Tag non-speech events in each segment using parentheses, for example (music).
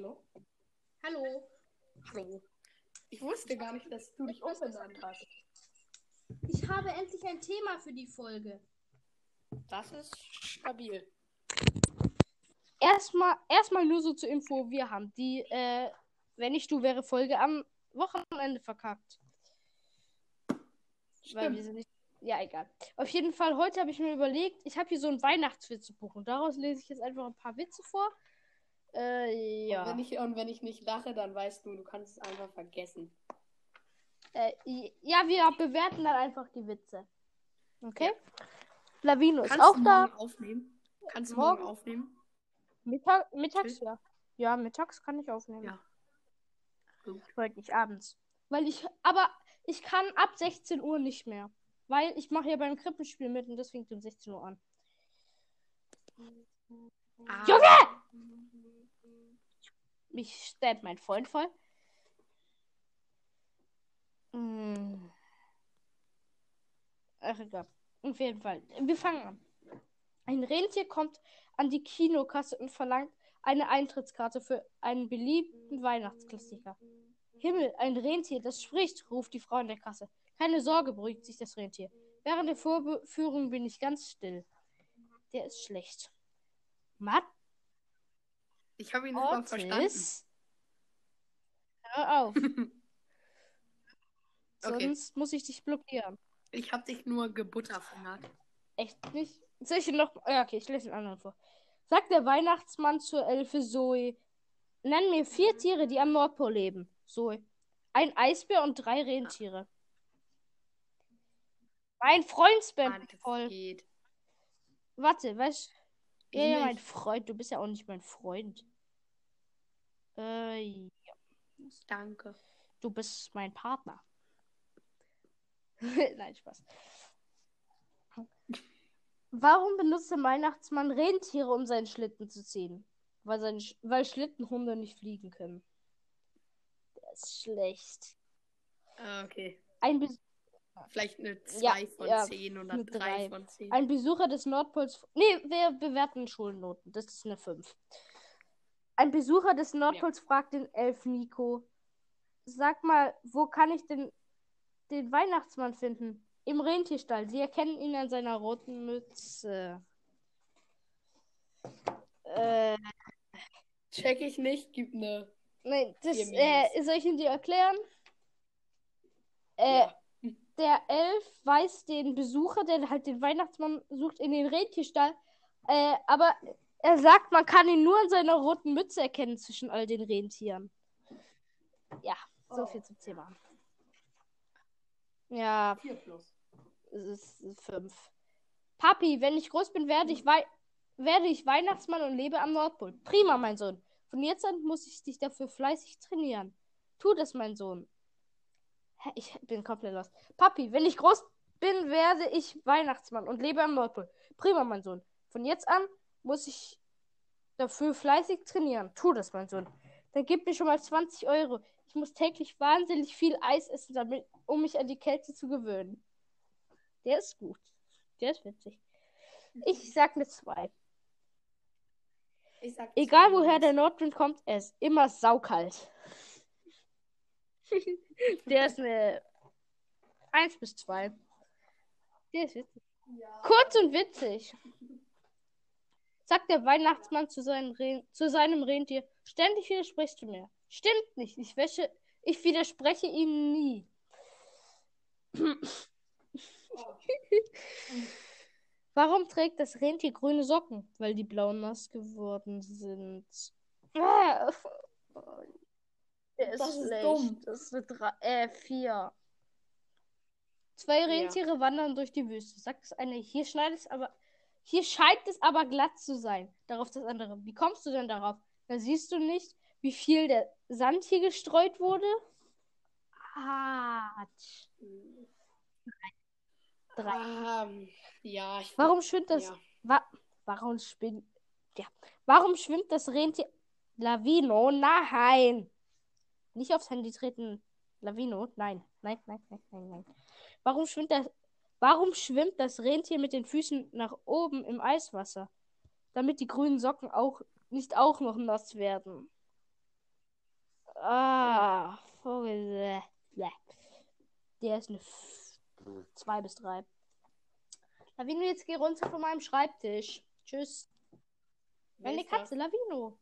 Hallo? Hallo. Hallo. Ich wusste gar nicht, dass du dich umbenannt hast. Ich habe endlich ein Thema für die Folge. Das ist stabil. Erstmal, erstmal nur so zur Info, wir haben die, äh, wenn ich du wäre Folge am Wochenende verkackt. Weil wir sind nicht. Ja, egal. Auf jeden Fall, heute habe ich mir überlegt, ich habe hier so ein Weihnachtswitzebuch und daraus lese ich jetzt einfach ein paar Witze vor. Äh, ja. Und, wenn ich, und wenn ich nicht lache, dann weißt du, du kannst es einfach vergessen. Äh, ja, wir bewerten dann einfach die Witze. Okay? Lavino ist auch da. aufnehmen? Kannst du Morgen? morgen aufnehmen? Mittag, mittags, Chill. ja. Ja, mittags kann ich aufnehmen. Ja. Gut. Heute nicht abends. Weil ich, aber ich kann ab 16 Uhr nicht mehr. Weil ich mache ja beim Krippenspiel mit und das fängt um 16 Uhr an. Ah. Junge! Mich stabbt mein Freund voll. Hm. Ach, egal. Auf jeden Fall. Wir fangen an. Ein Rentier kommt an die Kinokasse und verlangt eine Eintrittskarte für einen beliebten Weihnachtsklassiker. Himmel, ein Rentier, das spricht, ruft die Frau in der Kasse. Keine Sorge, beruhigt sich das Rentier. Während der Vorführung bin ich ganz still. Der ist schlecht. Matt Ich habe ihn nicht mal verstanden. Hör auf, (laughs) Okay. sonst muss ich dich blockieren. Ich habe dich nur gebutterfingert. Echt nicht? Soll ich ihn noch. Ja, okay, ich lese den anderen vor. Sagt der Weihnachtsmann zur Elfe Zoe: Nenn mir vier Tiere, die am Nordpol leben. Zoe. Ein Eisbär und drei Rentiere. Mein Freund das voll. geht. Warte, weißt Ja, ja, mein. Freund. Du bist ja auch nicht mein Freund. Äh, ja. Danke. Du bist mein Partner. (laughs) Nein, Spaß. Warum benutzt der Weihnachtsmann Rentiere, um seinen Schlitten zu ziehen? Weil, seine, Sch- weil Schlittenhunde nicht fliegen können. Der ist schlecht. Ah, okay. Ein, Bes Vielleicht eine Ja, 2 von ja, 10 oder eine 3 drei. von 10. ein Besucher des Nordpols. Nee, wir bewerten Schulnoten. Das ist eine 5. Ein Besucher des Nordpols fragt den Elf Nico: Sag mal, wo kann ich denn den Weihnachtsmann finden? Im Rentierstall. Sie erkennen ihn an seiner roten Mütze. Äh, Check ich nicht, gib eine. nein, das, äh, soll ich ihn dir erklären? Äh, Ja. Der Elf weist den Besucher, der halt den Weihnachtsmann sucht, in den Rentierstall. Äh, aber er sagt, man kann ihn nur an seiner roten Mütze erkennen zwischen all den Rentieren. Ja, so Oh. viel zum Thema. Ja, 4 plus. es ist fünf. Papi, wenn ich groß bin, werde ich, Wei werde ich Weihnachtsmann und lebe am Nordpol. Prima, mein Sohn. Von jetzt an muss ich dich dafür fleißig trainieren. Tu das, mein Sohn. Ich bin komplett los. Papi, wenn ich groß bin, werde ich Weihnachtsmann und lebe am Nordpol. Prima, mein Sohn. Von jetzt an muss ich dafür fleißig trainieren. Tu das, mein Sohn. Dann gib mir schon mal 20 Euro. Ich muss täglich wahnsinnig viel Eis essen, damit, um mich an die Kälte zu gewöhnen. Der ist gut. Der ist witzig. Ich sag eine 2. Ich sag Egal woher der Nordwind kommt, er ist immer saukalt. (laughs) der ist eine 1 bis 2. Der ist witzig. Ja. Kurz und witzig. Sagt der Weihnachtsmann zu, zu seinem Rentier. Ständig widersprichst du mir. Stimmt nicht. Ich, wäsche ich widerspreche ihnen nie. (laughs) Warum trägt das Rentier grüne Socken? Weil die blauen nass geworden sind. Der ist Das ist schlecht. dumm. Das ist eine drei, äh, vier. Zwei Rentiere wandern durch die Wüste. Sagt das eine, hier schneidet es aber, hier scheint es aber glatt zu sein. Darauf das andere. Wie kommst du denn darauf? Da siehst du nicht, wie viel der Sand hier gestreut wurde. Ah, drei. Ähm, ja, ich Warum schwimmt das? Ja. Wa warum schwimmt? Ja. Warum schwimmt das Rentier? Lavino, nein. Nicht aufs Handy treten. Lavino, nein. Nein, nein, nein, nein, nein. Warum schwimmt das? Warum schwimmt das Rentier mit den Füßen nach oben im Eiswasser? Damit die grünen Socken auch nicht auch noch nass werden. Ah, Vogel. Bäh. Der ist eine 2 bis 3. Lavino, jetzt geh runter von meinem Schreibtisch. Tschüss. Meine? Katze, Lavino.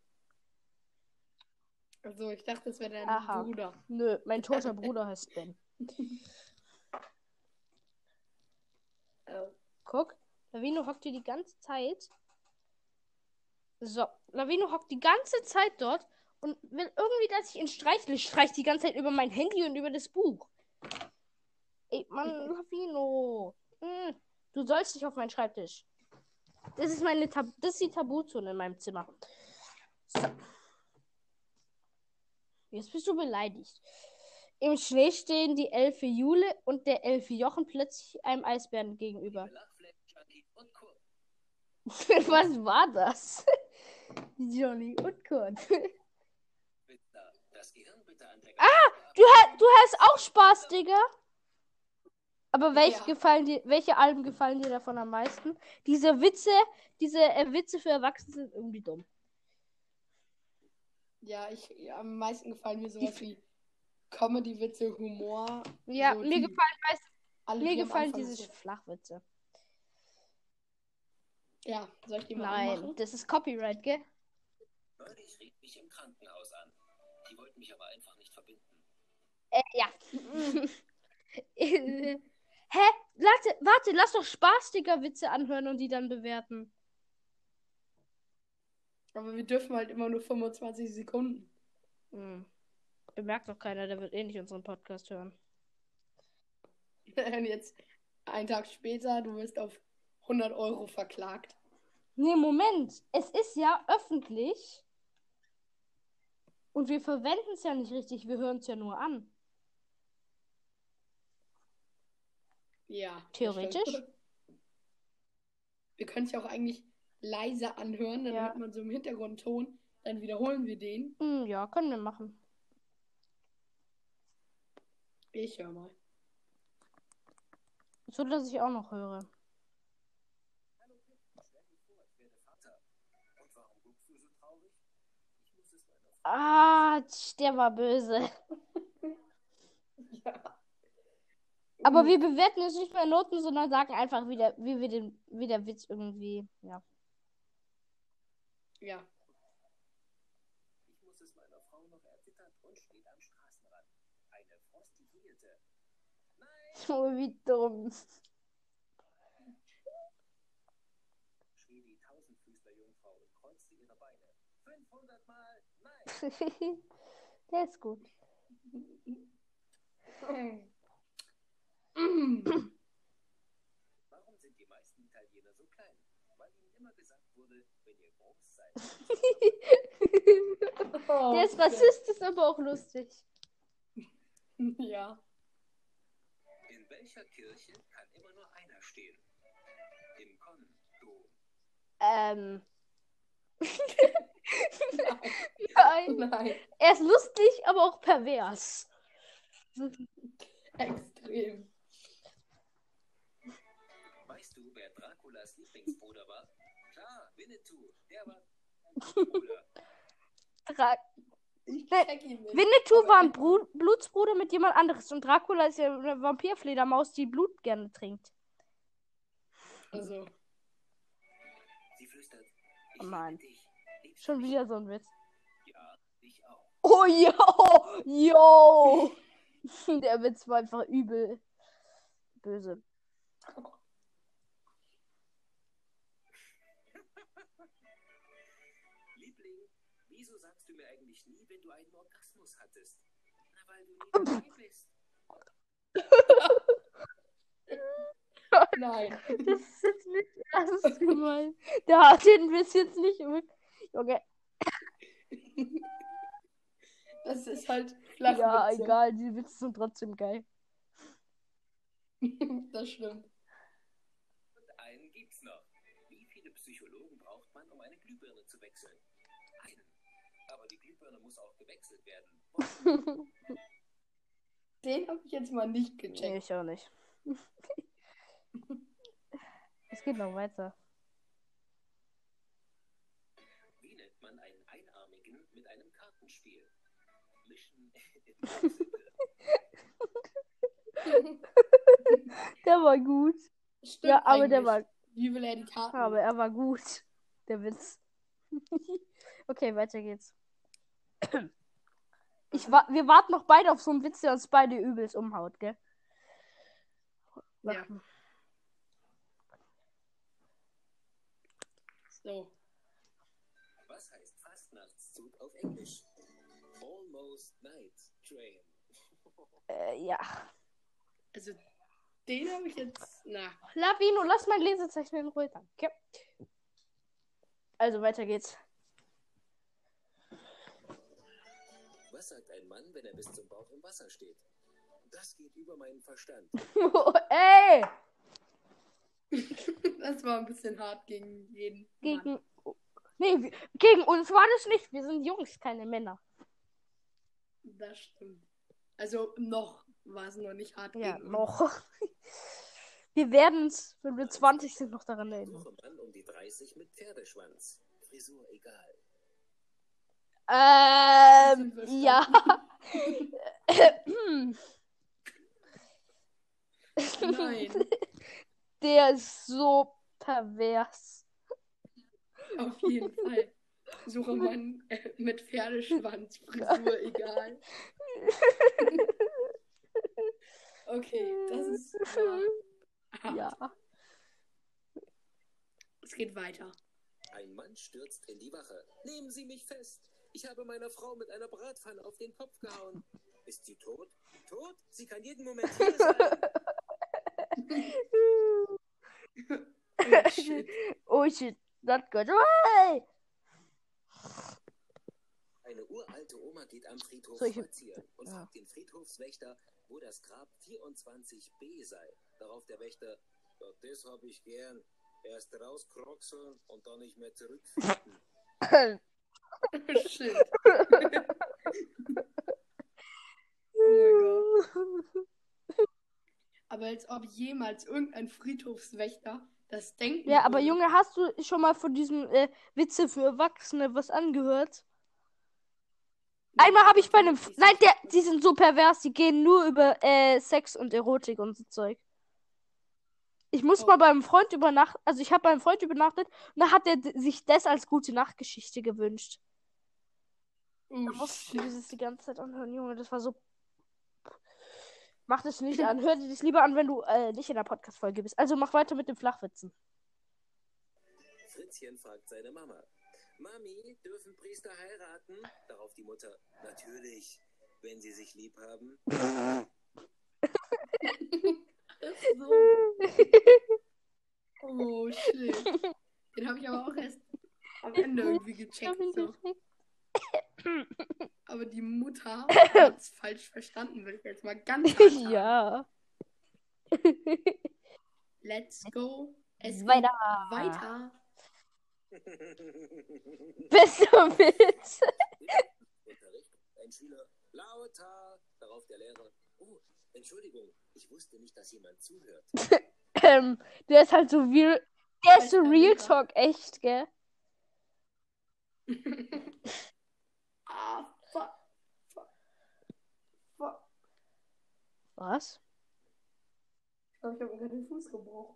Also, ich dachte, das wäre dein Aha. Bruder. Nö, mein toter (laughs) Bruder heißt Ben. (laughs) Oh. Guck, Lavino hockt hier die ganze Zeit. So, Lavino hockt die ganze Zeit dort und will irgendwie, dass ich ihn streichle. Ich streich die ganze Zeit über mein Handy und über das Buch. Ey, Mann, (laughs) Lavino. Hm, du sollst nicht auf meinen Schreibtisch. Das ist meine Tab das ist die Tabuzone in meinem Zimmer. So. Jetzt bist du beleidigt. Im Schnee stehen die Elfe Jule und der Elfe Jochen plötzlich einem Eisbären gegenüber. (laughs) Was war das? Johnny und Kurt. Ah, Du, du hast auch Spaß, Digga. Aber welche Ja. gefallen dir, welche Alben gefallen dir davon am meisten? Diese Witze, diese äh, Witze für Erwachsene sind irgendwie dumm. Ja, ich, ja, am meisten gefallen mir sowas wie Comedy-Witze, Humor. Ja, so mir die- gefallen meist, alle, mir gefallen diese so- Flachwitze. Ja, soll ich die mal Nein, anmachen? das ist Copyright, gell? Neulich rief mich im Krankenhaus an. Die wollten mich aber einfach nicht verbinden. Äh, ja. (laughs) Äh, Hä? Warte, warte, lass doch spaßiger Witze anhören und die dann bewerten. Aber wir dürfen halt immer nur 25 Sekunden. Hm. Bemerkt doch keiner, der wird eh nicht unseren Podcast hören. (laughs) Und jetzt, einen Tag später, du wirst auf 100 Euro verklagt. Nee, Moment. Es ist ja öffentlich. Und wir verwenden es ja nicht richtig, wir hören es ja nur an. Ja. Theoretisch? Wir können es ja auch eigentlich leise anhören, dann Ja. hört man so im Hintergrund Ton. Dann wiederholen wir den. Hm, ja, können wir machen. Ich höre mal. So, dass ich auch noch höre. Hallo Pip, stell dir vor, ich werde Vater. Und warum guckst du so traurig? Ich muss es meiner Frau. Ah, der war böse. (laughs) Ja. Aber wir bewerten jetzt nicht mehr Noten, sondern sagen einfach, wie der, wie wir den, wie der Witz irgendwie, ja. Ja. Ich muss es meiner Frau noch erzittert und steht am Straßenrand. Eine Prostituierte. Nein, Oh, wie dumm. schrie die Tausendfüßlerjungfrau und kreuzte ihre Beine. 500 Mal nein. (laughs) der ist gut. (laughs) (clears throat) (clears throat) Warum sind die meisten Italiener so klein? Weil ihnen immer gesagt wurde, wenn ihr groß seid. Oh, Der ist rassistisch, aber auch lustig. (laughs) Ja. In welcher Kirche kann immer nur einer stehen? Im Kondom. Ähm. Nein. (laughs) Nein. Nein. Er ist lustig, aber auch pervers. (laughs) Extrem. Weißt du, wer Draculas Lieblingsbruder war? Klar, Winnetou. Der war. (laughs) Dra Ich check ihn nicht. Winnetou Aber war ein. Bru Blutsbruder mit jemand anderes und Dracula ist ja eine Vampirfledermaus, die Blut gerne trinkt. Also, Sie flüstert. Ich Oh Mann. Schon wieder so ein Witz. Ja, ich auch. Oh, yo, yo. (laughs) Der Witz war einfach übel böse. Hattest? Na, weil du nie bist. (laughs) nein. Das ist jetzt nicht ernst (laughs) gemeint. Der hat den Witz jetzt nicht. Junge, Das ist halt ja, Flachwitze. egal, die Witze sind trotzdem geil. (laughs) Das stimmt. Und einen gibt's noch. Wie viele Psychologen braucht man, um eine Glühbirne zu wechseln? Einen. Aber die Glühbirne muss auch gewechselt werden. (laughs) Den habe ich jetzt mal nicht Nee, gecheckt. ich auch nicht. (laughs) es geht noch weiter. Wie nennt man einen Einarmigen mit einem Kartenspiel? Mischen. (laughs) Der war gut. Stimmt Ja, aber der eigentlich. war, Wie will er die Karten? aber er war gut. Der Witz. okay, weiter geht's. Ich wa wir warten noch beide auf so einen Witz, der uns beide übelst umhaut, gell? Ja. So. Was heißt Fastnachtszug auf Englisch? Almost Night Train. (laughs) Äh, ja. Also, den habe ich jetzt. Na. Lavino, lass mein Lesezeichen in Ruhe dann. Okay. Also weiter geht's. Was sagt ein Mann, wenn er bis zum Bauch im Wasser steht? Das geht über meinen Verstand. (laughs) Ey! (laughs) Das war ein bisschen hart gegen jeden. Mann. Gegen. Nee, wir- gegen uns war das nicht. Wir sind Jungs, keine Männer. Das stimmt. Also, noch war es noch nicht hart Ja, gegen uns. noch. (laughs) Wir werden uns, wenn wir 20 sind, noch daran erinnern. Suche Mann um die 30 mit Pferdeschwanz. Frisur egal. Ähm, ja. Nein, (laughs) Der ist so pervers. auf jeden Fall. Suche man äh, mit Pferdeschwanz, Frisur, egal. Okay, das ist. hart. Ja. Es geht weiter. Ein Mann stürzt in die Wache. Nehmen Sie mich fest. Ich habe meiner Frau mit einer Bratpfanne auf den Kopf gehauen. Ist sie tot? Tot? Sie kann jeden Moment hier sein. Oh, shit. Oh shit, not good. Hey! Eine uralte Oma geht am Friedhof Solche- spazieren und Ja. fragt den Friedhofswächter, wo das Grab 24b sei. Darauf der Wächter, "Ja, das habe ich gern. Erst rauskroxeln und dann nicht mehr zurückfinden. (laughs) (laughs) Shit. (laughs) oh mein Gott. Aber als ob jemals irgendein Friedhofswächter das denken Ja, aber. Junge, hast du schon mal von diesem äh, Witze für Erwachsene was angehört? Einmal habe ich bei einem. Nein, der, die sind so pervers, die gehen nur über äh, Sex und Erotik und so Zeug. Ich muss Oh. mal beim Freund übernachten. Also, ich habe beim Freund übernachtet und da hat er sich das als gute Nachtgeschichte gewünscht. Oh, Da shit. wir das die ganze Zeit anhören, Junge. Das war so. Mach das nicht (laughs) an. Hör dir das lieber an, wenn du äh, nicht in der Podcast-Folge bist. Also mach weiter mit den Flachwitzen. Fritzchen fragt seine Mama. Mami, dürfen Priester heiraten? Darauf die Mutter. Natürlich, wenn sie sich lieb haben. (laughs) (laughs) so. Oh, shit. Den habe ich aber auch erst am Ende irgendwie gecheckt. So. Aber die Mutter (laughs) hat es falsch verstanden, will ich jetzt mal ganz hart sagen. ja. Let's go. Es Weiter. geht weiter. Bester Witz. Unterricht. Ein Schüler. Lauter. Darauf der Lehrer. Oh, Entschuldigung, ich wusste nicht, dass jemand zuhört. (laughs) Ähm, der ist halt so real. Der ist so Real. Talk echt, gell? (laughs) ah, fuck. Fuck. Fuck. Was? Ich glaube, ich habe gerade den Fuß gebrochen.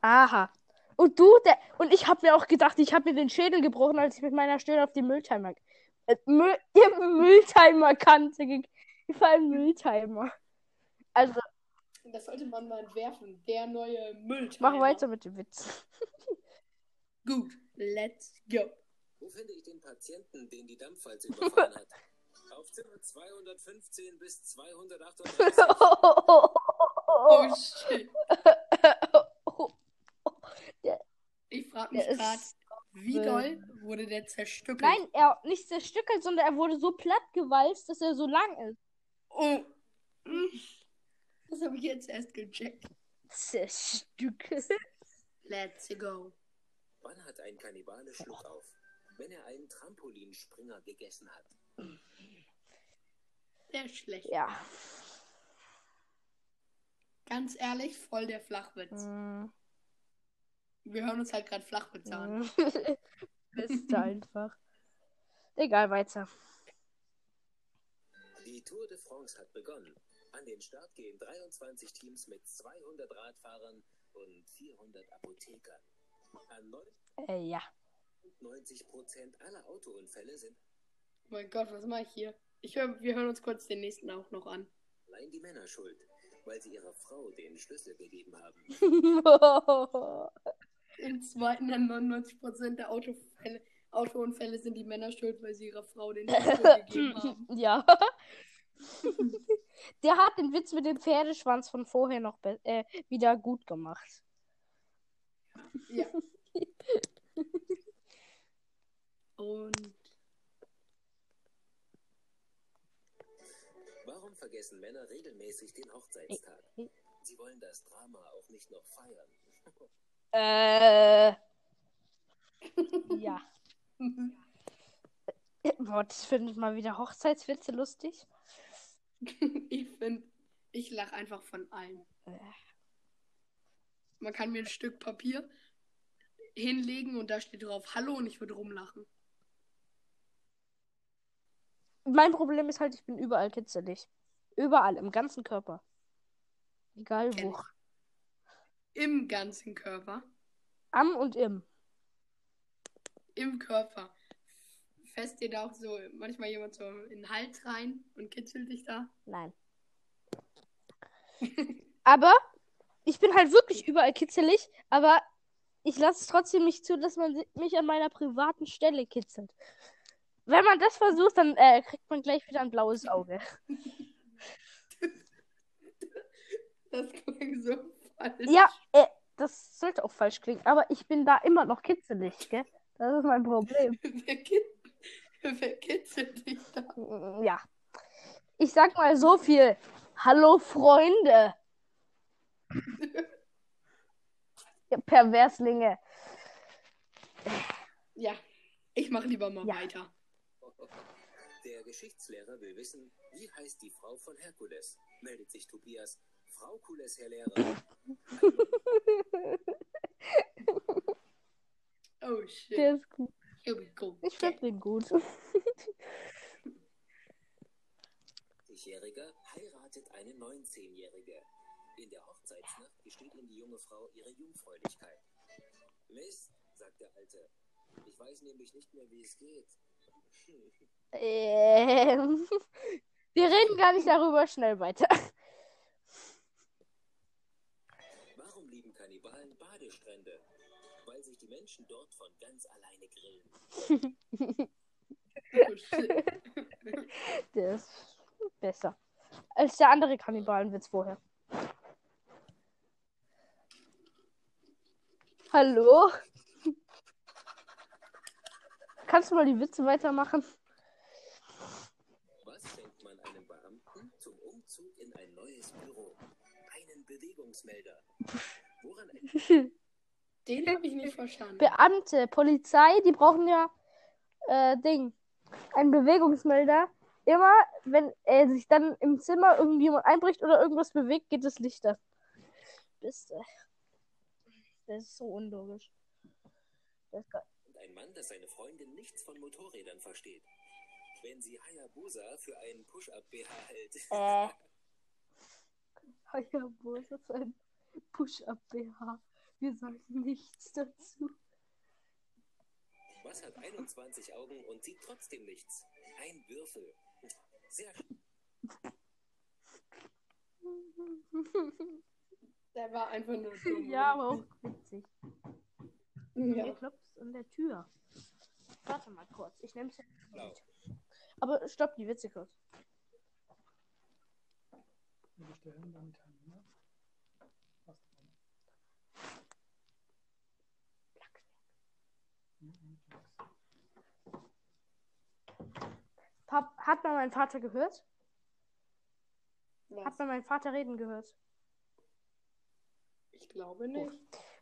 Aha. Und du, der. Und ich habe mir auch gedacht, ich habe mir den Schädel gebrochen, als ich mit meiner Stirn auf die Mülltimer. Müll, ja, Mülltimer-Kante gefallen. Mülltimer. Also, Das sollte man mal entwerfen. Der neue Mülltimer. mach weiter mit dem Witz. (laughs) Gut, let's go. Wo finde ich den Patienten, den die Dampfwalze überfahren hat? (laughs) Auf Zimmer 215 bis 238. (laughs) Oh, shit. Ich frage mich gerade, wie wild. doll wurde der zerstückelt? Nein, er nicht zerstückelt, sondern er wurde so platt gewalzt, dass er so lang ist. Oh. Das habe ich jetzt erst gecheckt. Zerstückelt. Let's go. Wann hat ein Kannibale Schluck auf? Wenn er einen Trampolinspringer gegessen hat. Sehr schlecht. Ja. Ganz ehrlich, voll der Flachwitz. Mm. Wir hören uns halt gerade Flachwitze an. Beste (laughs) (laughs) einfach. Egal, weiter. Die Tour de France hat begonnen. An den Start gehen 23 Teams mit 200 Radfahrern und 400 Apothekern. An Äh, ja. 90 Prozent aller Autounfälle sind Oh mein Gott, was mache ich hier? Ich hör, wir hören uns kurz den nächsten auch noch an. allein die Männer schuld, weil sie ihrer Frau den Schlüssel gegeben haben. (laughs) Im zweiten an 99% der Autofälle, Autounfälle sind die Männer schuld, weil sie ihrer Frau den Schlüssel (laughs) gegeben haben. (laughs) ja. (laughs) Der hat den Witz mit dem Pferdeschwanz von vorher noch äh, wieder gut gemacht. Ja. Und Warum vergessen Männer regelmäßig den Hochzeitstag? Sie wollen das Drama auch nicht noch feiern. Äh. ja. Boah, das findet mal wieder Hochzeitswitze lustig. ich finde, ich lache einfach von allem. Äh. Man kann mir ein Stück Papier hinlegen und da steht drauf Hallo und ich würde rumlachen. Mein Problem ist halt, ich bin überall kitzelig. Überall, im ganzen Körper. Egal wo. Im ganzen Körper. Am und im. Im Körper. Fest dir da auch so manchmal jemand so in den Hals rein und kitzelt dich da? Nein. (laughs) aber ich bin halt wirklich überall kitzelig, aber ich lasse es trotzdem nicht zu, dass man mich an meiner privaten Stelle kitzelt. Wenn man das versucht, dann äh, kriegt man gleich wieder ein blaues Auge. (laughs) Das klingt so falsch. Ja, äh, das sollte auch falsch klingen, aber ich bin da immer noch kitzelig, gell? Das ist mein Problem. (laughs) Wer, kit wer kitzelt dich da? Mm, Ja. Ich sag mal so viel. Hallo Freunde. (laughs) Ihr Perverslinge. Ja, ich mache lieber mal Ja. weiter. Der Geschichtslehrer will wissen, wie heißt die Frau von Herkules? Meldet sich Tobias. Frau Kules, Herr Lehrer. Oh shit. Der ist gut. Here we go. Ich finde den gut. 80-Jähriger heiratet eine 19-Jährige. In der Hochzeitsnacht gesteht ihm die junge Frau ihre Jungfräulichkeit. Mist, sagt der Alte. Ich weiß nämlich nicht mehr, wie es geht. Ähm, wir reden gar nicht darüber. Schnell weiter. Warum lieben Kannibalen Badestrände? Weil sich die Menschen dort von ganz alleine grillen. (laughs) Der ist besser. Als der andere Kannibalenwitz vorher. Hallo? Kannst du mal die Witze weitermachen? Was schenkt man einem Beamten zum Umzug in ein neues Büro? Einen Bewegungsmelder. Woran (laughs) Den habe ich nicht verstanden. Beamte, Polizei, die brauchen ja äh, Ding. Einen Bewegungsmelder. Immer, wenn äh, sich dann im Zimmer irgendjemand einbricht oder irgendwas bewegt, geht das Licht an. Bist du. Das ist so unlogisch. Ein Mann, das seine Freundin nichts von Motorrädern versteht. Wenn sie Hayabusa für einen Push-Up-BH hält. Äh. (laughs) Hayabusa ist ein Push-Up-BH. Wir sagen nichts dazu. Was hat 21 Augen und sieht trotzdem nichts? Ein Würfel. Sehr sch- Der war einfach nur dumm. (laughs) ja, aber auch witzig. Ja. Hier klopft an der Tür. Warte mal kurz. Ich nehme es jetzt. blau. Aber stopp die Witze kurz. Wir bestellen dann Termine. Was dran? Mhm, nix. Pap hat man meinen Vater gehört? Was? Hat man meinen Vater reden gehört? Ich glaube nicht.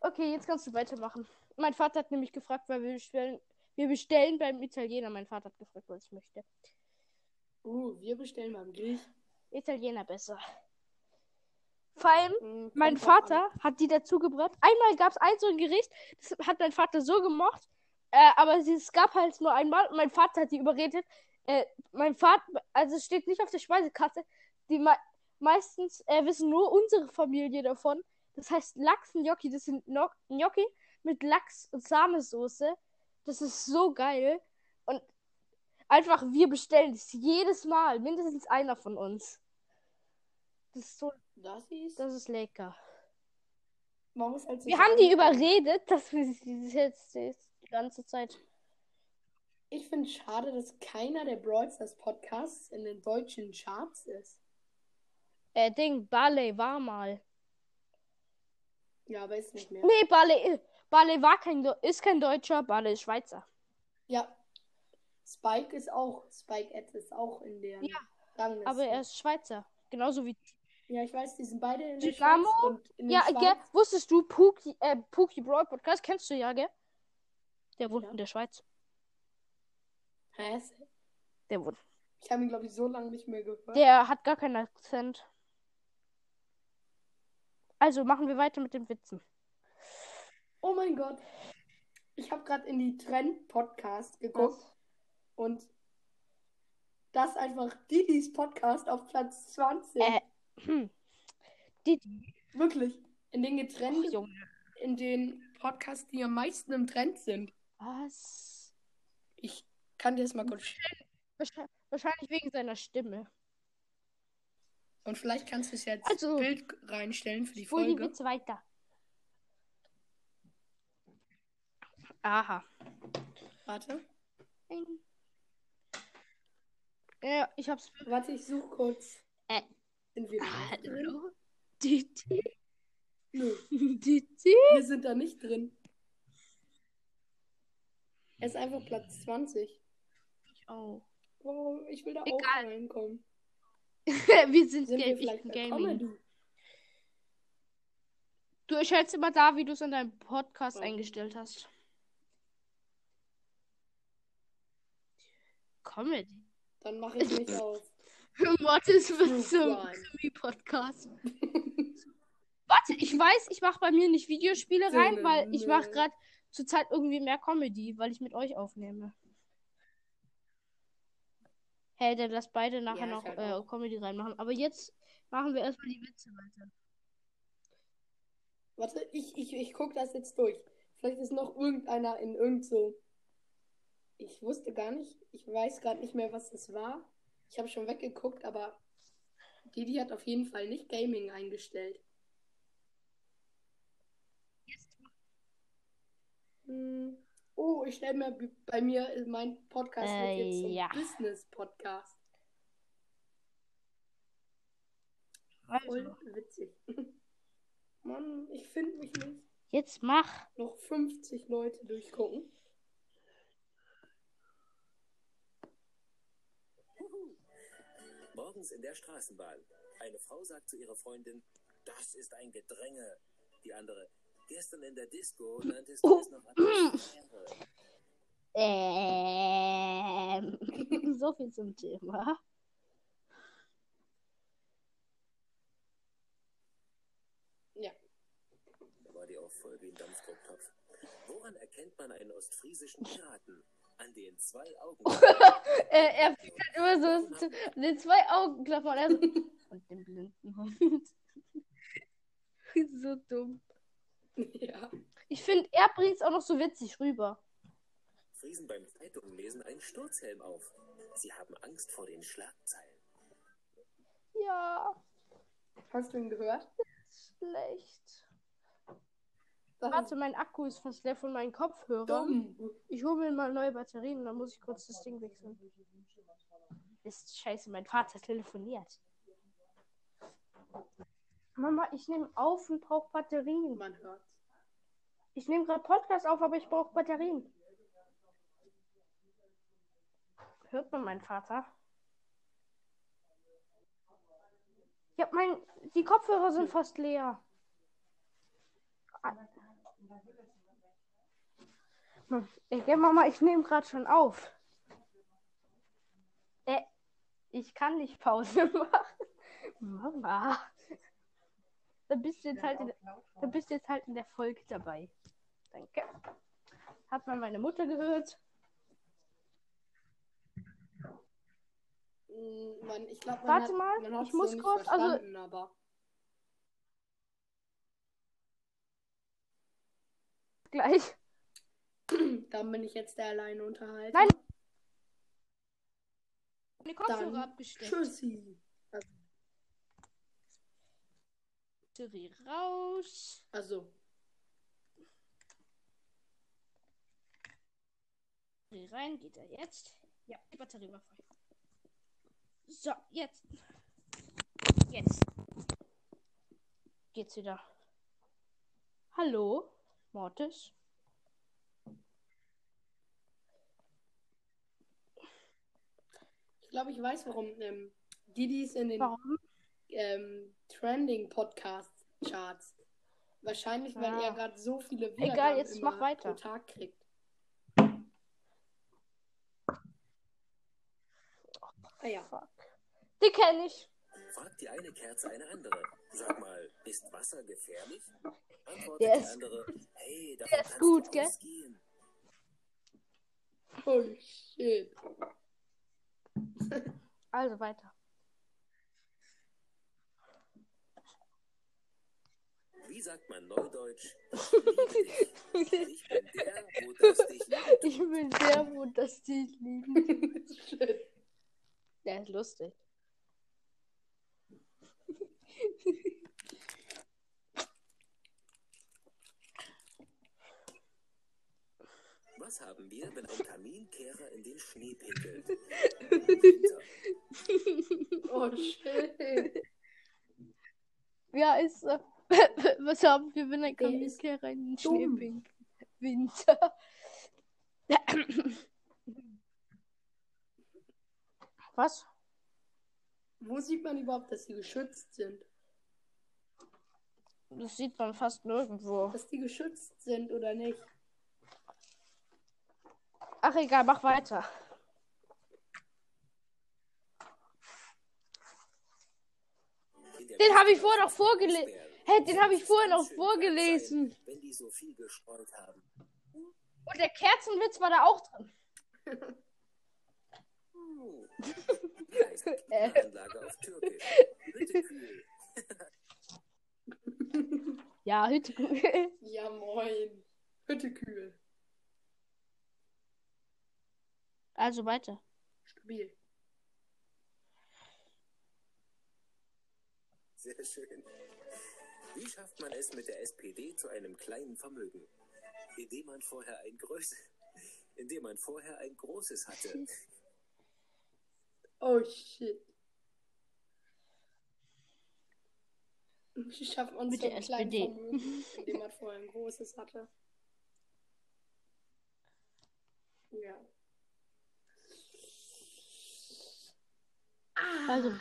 Okay, jetzt kannst du weitermachen. Mein Vater hat nämlich gefragt, weil wir bestellen, wir bestellen beim Italiener. Mein Vater hat gefragt, was ich möchte. Uh, wir bestellen beim Griech. Italiener besser. Vor allem, Hm, mein Vater hat die dazu gebracht. Einmal gab es ein so ein Gericht, das hat mein Vater so gemocht. Äh, aber es gab halt nur einmal und mein Vater hat die überredet. Äh, mein Vater, also es steht nicht auf der Speisekarte. Die mei meistens äh, wissen nur unsere Familie davon. Das heißt Lachs-Gnocchi, das sind no Gnocchi mit Lachs und Sahnesoße. Das ist so geil. Und einfach, wir bestellen das jedes Mal. Mindestens einer von uns. Das ist so, Das ist. das ist lecker. Halt Wir haben die überredet, dass wir sie jetzt die ganze Zeit. Ich finde es schade, dass keiner der Brawl Stars Podcasts in den deutschen Charts ist. Äh, Ding, Barley war mal. Ja, aber ist nicht mehr. Nee, Barley, Barley war kein, ist kein Deutscher, Barley ist Schweizer. Ja. Spike ist auch. Spike Ed ist auch in der Ja, Rangliste. Aber er ist Schweizer. Genauso wie. Ja, ich weiß, die sind beide in der Dynamo? Schweiz und in Ja, der gell, Schweiz. wusstest du, Puki, äh, Puki Brawl Podcast kennst du ja, gell? Der wohnt Ja. in der Schweiz. Hä? Der wohnt. Ich habe ihn, glaube ich, so lange nicht mehr gehört. Der hat gar keinen Akzent. Also machen wir weiter mit den Witzen. Oh mein Gott. Ich habe gerade in die Trend-Podcast geguckt und das einfach Didis Podcast auf Platz 20. Äh, hm. Didi. Wirklich. In den Och, Junge. in den Podcasts, die am meisten im Trend sind. Was? Ich kann dir das mal kurz. Wahrscheinlich, wahrscheinlich wegen seiner Stimme. Und vielleicht kannst du es jetzt Also- Bild reinstellen für die Hol die Folge. Witze weiter. Aha. Warte. Ja, ich hab's. Warte, ich suche kurz. Äh. Sind wir drin? Hallo? Didi. Nö, (laughs) Didi. wir sind da nicht drin. Er ist einfach Platz 20. Oh. Warum? Ich will da auch Egal. reinkommen. (laughs) wir sind, Sind Ga wir ich bin Gaming. Du erscheinst immer da, wie du es in deinem Podcast Oh. eingestellt hast. Comedy. Dann mache ich mich auf. Mortis wird zum. Krimi-Podcast. (laughs) Warte, ich weiß, ich mache bei mir nicht Videospiele rein, weil ich mache gerade zurzeit irgendwie mehr Comedy, weil ich mit euch aufnehme. Hey, dann lass beide nachher ich noch halt äh. Comedy reinmachen. Aber jetzt machen wir erstmal die Witze weiter. Warte, ich, ich, ich gucke das jetzt durch. Vielleicht ist noch irgendeiner in irgend so. Ich wusste gar nicht, ich weiß gerade nicht mehr, was das war. Ich habe schon weggeguckt, aber Didi hat auf jeden Fall nicht Gaming eingestellt. Hm. Oh, ich stelle mir bei mir mein Podcast Äh, jetzt zum ja. Business-Podcast. Also, Voll witzig. (laughs) Mann, ich finde mich nicht. jetzt mach. Noch 50 Leute durchgucken. Morgens in der Straßenbahn. Eine Frau sagt zu ihrer Freundin, das ist ein Gedränge. Die andere, gestern in der Disco (laughs) nanntest du es noch Atmosphäre. Ähm, (laughs) so viel zum Thema. Ja. Da war die auch voll wie ein Dampfdrucktopf. Woran erkennt man einen ostfriesischen Piraten? An den zwei Augen. (laughs) Äh, er fliegt halt immer so zu den zwei Augenklappen und er so. und den blinden Hund. so dumm. (laughs) Ja. Ich finde, er bringt es auch noch so witzig rüber. Friesen beim Zeitunglesen einen Sturzhelm auf. Sie haben Angst vor den Schlagzeilen. Ja, Hast du ihn gehört? schlecht. Das Warte, mein Akku ist fast leer von meinen Kopfhörern. dumm. Ich hole mir mal neue Batterien, dann muss ich kurz das Ding wechseln. Ist scheiße, mein Vater telefoniert. Mama, ich nehme auf und brauche Batterien. Man hört. Ich nehme gerade Podcast auf, aber ich brauche Batterien. Hört man meinen Vater? Ja, mein, die Kopfhörer sind fast leer. Ah. Hm, Ey, Mama, ich nehme gerade schon auf. Äh, ich kann nicht Pause (laughs) machen. Mama. Dann bist du jetzt halt in, dann bist du jetzt halt in der Folge dabei. Danke. Hat man meine Mutter gehört? Mm, Man, ich glaube, man Warte hat, mal, ich muss so kurz- also- aber Gleich. (clears throat) dann bin ich jetzt der alleine Unterhalter. Nein. Die Kopfhörer Dann abgesteckt. Tschüssi. Batterie raus. Also, Batterie rein. Geht er jetzt? Ja, die Batterie war voll. So, jetzt. Jetzt. Geht's wieder. Hallo, Mortis. ich glaube, ich weiß, warum ähm, Didis in den Warum? Ähm, Trending Podcast Charts. Wahrscheinlich, weil Ah. er gerade so viele Egal, Wiedergaben jetzt immer mach weiter. pro Tag kriegt. Ah ja. Fuck. Die kenne ich. Fragt die eine Kerze eine andere. Sag mal, ist Wasser gefährlich? Antwortet Der die ist- andere, hey, davon der ist gut, du gell? ausgehen. Holy shit. Also weiter. Wie sagt man neudeutsch? Ich (laughs) bin der, wo das dich liebt. Ich bin der, wo das dich lieben. shit. Der ist lustig. Was haben wir, wenn ein Kaminkehrer in den Schnee pinkelt? Oh shit. Ja, ist. Äh, (laughs) was haben wir, wenn ein Der ist Kaminkehrer in den dumm. Schnee? Winter. (laughs) Was? Wo sieht man überhaupt, dass die geschützt sind? Das sieht man fast nirgendwo. Dass die geschützt sind oder nicht? Ach egal, mach weiter. Den habe ich vorher noch vorgelesen. Hä, den habe ich noch schön vorgelesen. sein, Wenn die so viel gestreut haben. Und der Kerzenwitz war da auch drin. Heißt Klimaanlage (laughs) auf Türkisch? Hüttekühl. (laughs) Ja, Hütte. (laughs) Ja, moin. Hütte kühl. Also weiter. Stabil. Sehr schön. Wie schafft man es mit der SPD zu einem kleinen Vermögen? Indem man vorher ein größeres, indem man vorher ein großes hatte. (laughs) Oh shit. Wie schafft man Mit so der SPD. Vermögen, (laughs) indem man vorher ein großes hatte? Ja. Ah, Also,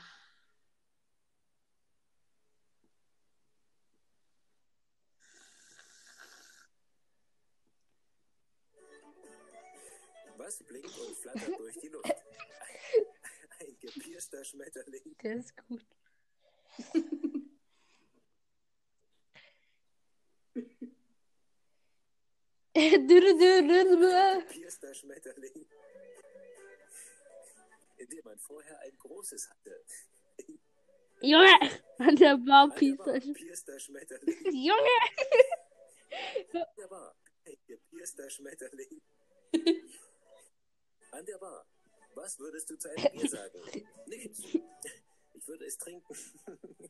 Was blinkt und flattert (laughs) durch die Luft? (laughs) Ein gepierster Schmetterling. der ist gut. Gepierster Schmetterling. Indem man vorher ein großes hatte. Junge! An der Bar gepierster Schmetterling. Junge! An der Bar. Ein gepierster Schmetterling. (laughs) An der Bar. Was würdest du zu einem Bier sagen? (laughs) Nichts. Ich würde es trinken. (laughs)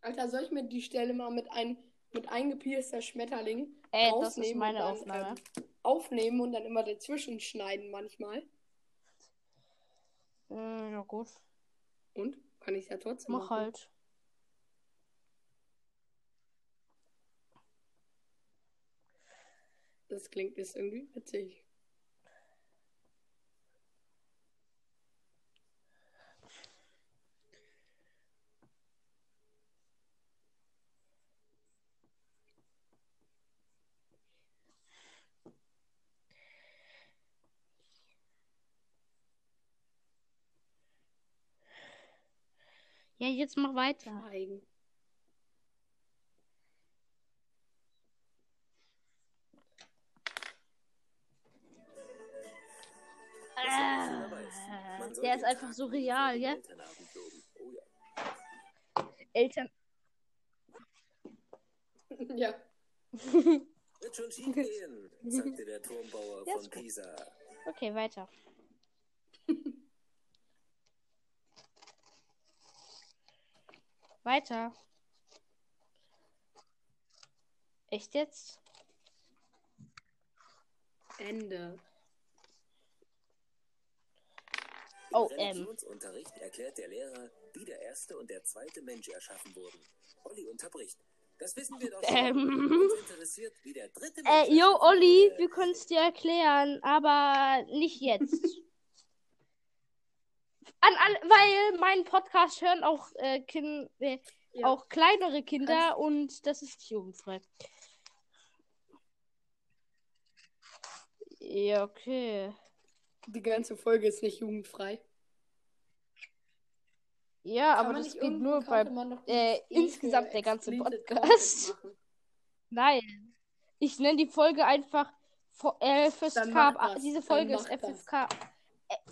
Alter, soll ich mir die Stelle mal mit ein mit eingepierster Schmetterling Ey, das ist rausnehmen meine und dann, Aufnahme. Ähm, aufnehmen und dann immer dazwischen schneiden manchmal? Äh, ja gut. Und? Kann ich es ja trotzdem Mach machen. halt. Das klingt jetzt irgendwie witzig. Ja, jetzt mach weiter. Schweigen. Soll Der ist einfach so real, ja? Loben. Oh ja. Eltern. (laughs) Ja. (laughs) Wird schon schief gehen, sagte der Turmbauer Ja, von. Pisa. Okay, weiter. (laughs) weiter. Echt jetzt? Ende. Im Oh, ähm. Religionsunterricht erklärt der Lehrer, wie der erste und der zweite Mensch erschaffen wurden. Olli unterbricht. Das wissen wir doch schon. Ähm. Uns interessiert, wie der dritte Mensch Äh, yo, erschaffen Olli, wurde. wir können es dir erklären, aber nicht jetzt. (laughs) An, an, weil meinen Podcast hören auch, äh, kind, äh, Ja. auch kleinere Kinder und das ist jugendfrei. Ja, okay. Die ganze Folge ist nicht jugendfrei. Ja, Kann aber das geht nur bei. äh, insgesamt der ganze Podcast. (laughs) Nein. Ich nenne die Folge einfach äh, mach ab- das, Diese Folge ist. FFK.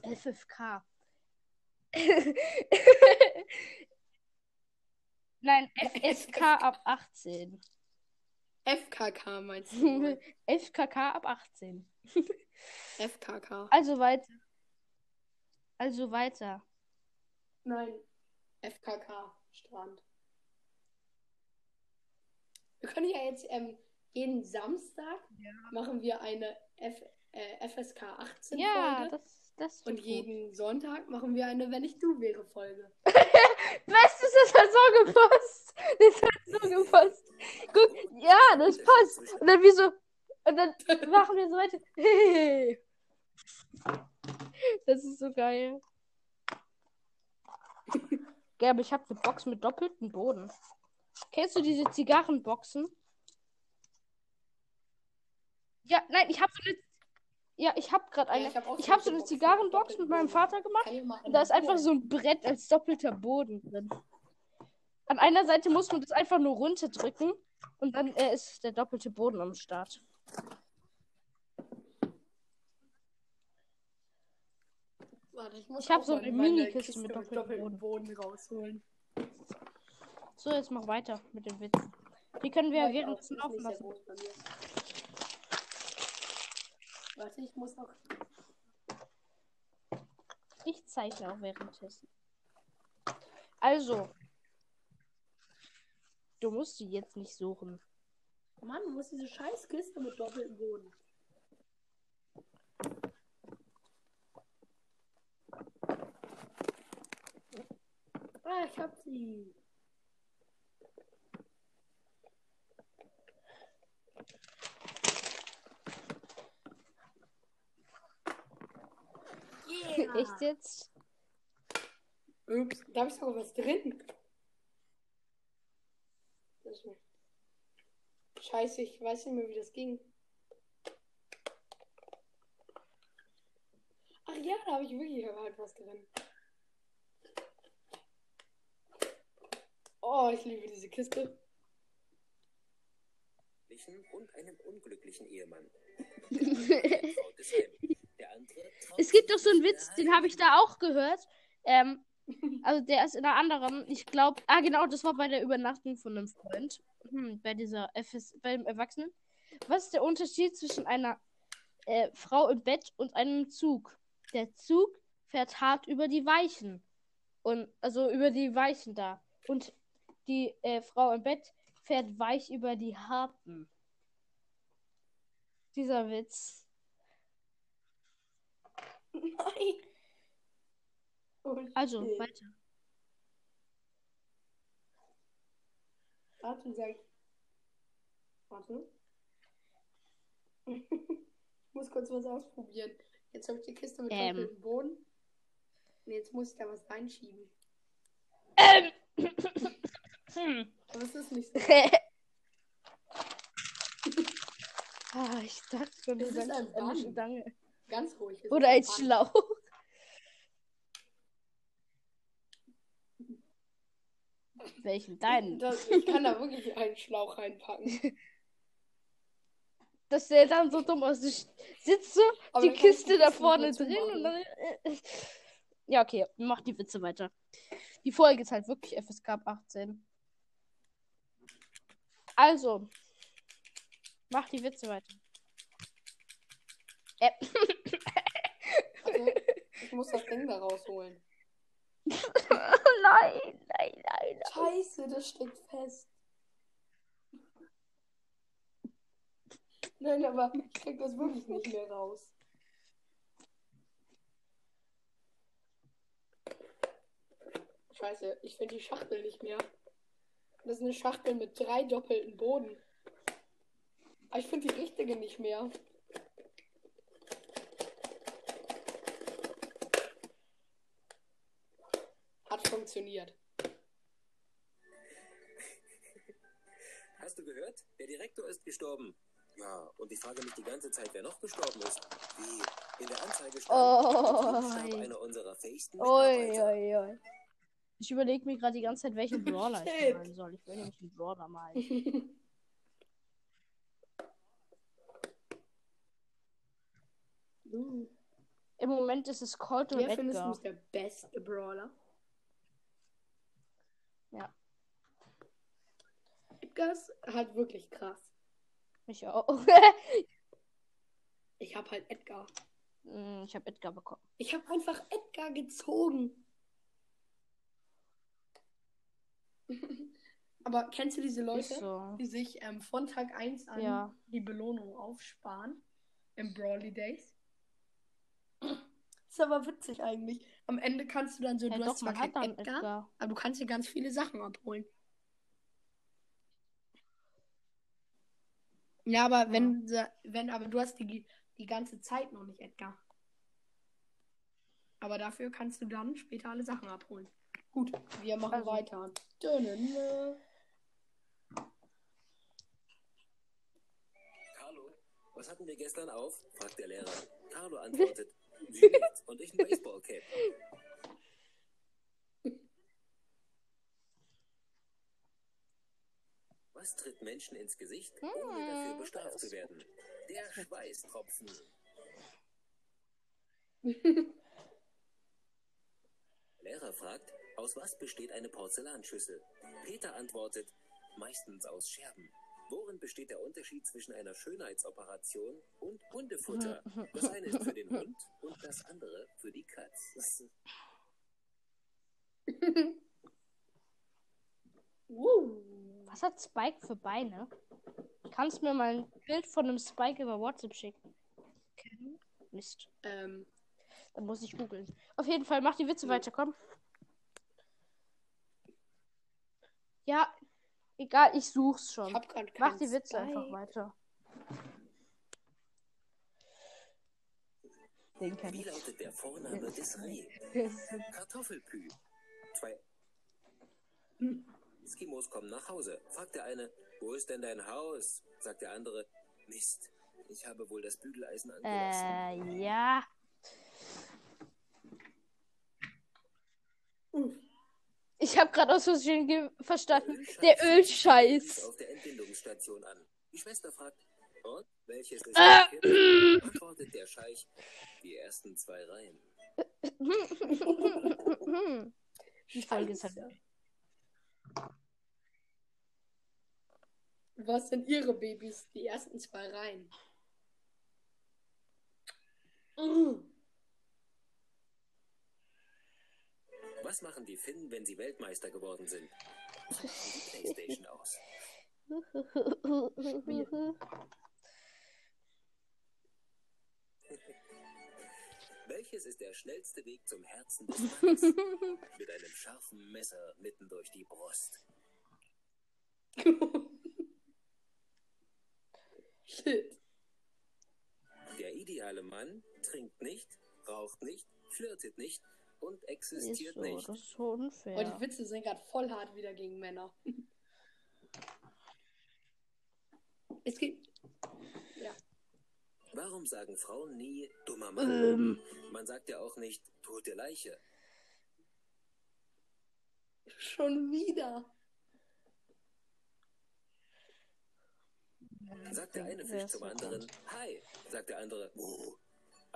Äh, FFK. (laughs) (laughs) Nein, FSK ab 18. FKK meinst du? (laughs) FKK ab 18. (laughs) FKK. Also weiter. Also weiter. Nein. FKK. Strand. Wir können ja jetzt ähm, jeden Samstag machen wir eine F, äh, FSK 18 Ja, Folge. das, das und tut gut. jeden Sonntag machen wir eine Wenn ich du wäre Folge. (laughs) Bestes, das hat so gepasst. Das hat so gepasst. Guck, ja, das passt. Und dann wie so. Und dann machen wir so weiter. Hey. (laughs) Das ist so geil. (laughs) Ja, aber ich habe eine Box mit doppeltem Boden. Kennst du diese Zigarrenboxen? Ja, nein, ich habe so eine. Ja, ich habe gerade eine. ich hab auch ich habe so solche eine Zigarrenbox mit meinem Boden. Vater gemacht. Und da ist einfach so ein Brett als doppelter Boden drin. An einer Seite muss man das einfach nur runterdrücken und dann äh, ist der doppelte Boden am Start. Warte, ich Ich hab auch so eine Mini-Kiste mit doppeltem doppeltem Boden rausholen. So, jetzt mach weiter mit dem Witz. Die können wir ja währenddessen laufen lassen. Warte, ich muss noch. Ich zeichne auch währenddessen. Also. Du musst die jetzt nicht suchen. Mann, wo ist diese scheiß Kiste mit doppeltem Boden? Ah, ich hab sie. Yeah. Echt jetzt? Ups, da ist aber was drin. Scheiße, ich weiß nicht mehr, wie das ging. Ach ja, da habe ich wirklich halt was drin. Oh, ich liebe diese Kiste. und einem unglücklichen Ehemann. (laughs) Es gibt doch so einen Witz, den habe ich da auch gehört. Ähm, also der ist in einer anderen. Ich glaube, ah genau, das war bei der Übernachtung von einem Freund. Hm, bei dieser FS, beim Erwachsenen. Was ist der Unterschied zwischen einer äh, Frau im Bett und einem Zug? Der Zug fährt hart über die Weichen. Und also über die Weichen da. Und die äh, Frau im Bett fährt weich über die harten. Dieser Witz. Nein. Oh, Also, shit. weiter. Warte, sag. Warte. ich muss kurz was ausprobieren. Jetzt habe ich die Kiste mit Ähm. doppeltem Boden. Und jetzt muss ich da was reinschieben. Ähm. Hm. Aber es ist nicht so. (laughs) ah, ich dachte schon, du sagst ein eine. Stange. Ganz ruhig. Oder ein Schlauch. (laughs) Welchen? Deinen? Das, ich kann da wirklich einen Schlauch reinpacken. (laughs) Das sähe dann so dumm aus. Sitzt so, Aber die ich Kiste da vorne drin und dann. äh, Ja, okay, mach die Witze weiter. Die Folge ist halt wirklich FSK ab 18. Also, mach die Witze weiter. Äh, Also, ich muss das Ding da rausholen. (laughs) nein, nein, nein. Scheiße, das steckt fest. Nein, aber ich krieg das wirklich nicht mehr raus. Scheiße, ich finde die Schachtel nicht mehr. Das ist eine Schachtel mit drei doppelten Boden. Aber ich finde die richtige nicht mehr. Hat funktioniert. Hast du gehört? Der Direktor ist gestorben. Ja, und ich frage mich die ganze Zeit, wer noch gestorben ist. Wie? In der Anzeige stand, Oh, oi. einer unserer fähigsten Mitarbeiter. ui, ui. Ich überlege mir gerade die ganze Zeit, welchen Brawler ich malen soll. Ich will nämlich einen Brawler malen. (laughs) Im Moment ist es Colt und wer findest du Edgar. der beste Brawler? Ja. Edgar ist halt wirklich krass. Ich auch. (laughs) Ich habe halt Edgar. Hm, ich habe Edgar bekommen. Ich habe einfach Edgar gezogen. (laughs) Aber kennst du diese Leute, so. die sich ähm, von Tag 1 an Ja. die Belohnung aufsparen? Im Brawly Days? Ist aber witzig eigentlich. Am Ende kannst du dann so, Ja, du doch, hast zwar man hat keinen dann Edgar, Edgar. aber du kannst dir ganz viele Sachen abholen. Ja, aber wenn, wenn, aber du hast die, die ganze Zeit noch nicht Edgar. Aber dafür kannst du dann später alle Sachen abholen. Gut, wir machen Also. weiter. Carlo, was hatten wir gestern auf? fragt der Lehrer. Carlo (laughs) antwortet, und ich ein Baseballcap. Was tritt Menschen ins Gesicht, ohne dafür bestraft zu werden? Der Schweißtropfen. Lehrer fragt, aus was besteht eine Porzellanschüssel? Peter antwortet, meistens aus Scherben. Worin besteht der Unterschied zwischen einer Schönheitsoperation und Hundefutter? Das eine ist für den Hund und das andere für die Katz. uh. (laughs) Was hat Spike für Beine? Kannst mir mal ein Bild von einem Spike über WhatsApp schicken? Mist. Ähm, Dann muss ich googeln. Auf jeden Fall, mach die Witze weiter, komm. Ja, egal, ich such's ich schon. hab grad Mach die Witze Spike. einfach weiter. Den kenn Wie ich. lautet der Vorname des Reh? (laughs) Kartoffelpü. Zwei Eskimos kommen nach Hause. Fragt der eine, wo ist denn dein Haus? Sagt der andere, Mist, ich habe wohl das Bügeleisen angelassen. Äh, ja. Ich habe gerade aus Versehen verstanden. Der Ölscheiß. auf der Entbindungsstation an. Die Schwester fragt, und welches ist Äh. Kind? Antwortet der Scheich, die ersten zwei Reihen. (laughs) Die Folge ist halt. Scheiße. Was sind ihre Babys? Die ersten zwei Reihen. Mm. Was machen die Finnen, wenn sie Weltmeister geworden sind? Die Playstation aus. (laughs) Welches ist der schnellste Weg zum Herzen des Mannes? (laughs) Mit einem scharfen Messer mitten durch die Brust. Shit. Der ideale Mann trinkt nicht, raucht nicht, flirtet nicht und Ist existiert so, nicht. das ist so Und unfair. die Witze sind gerade voll hart wieder gegen Männer. (laughs) Es gibt. Ja. Warum sagen Frauen nie dummer Mann? Ähm, Man sagt ja auch nicht tote Leiche. Schon wieder. Sagt der eine Fisch zum anderen, hi. Sagt der andere, oh.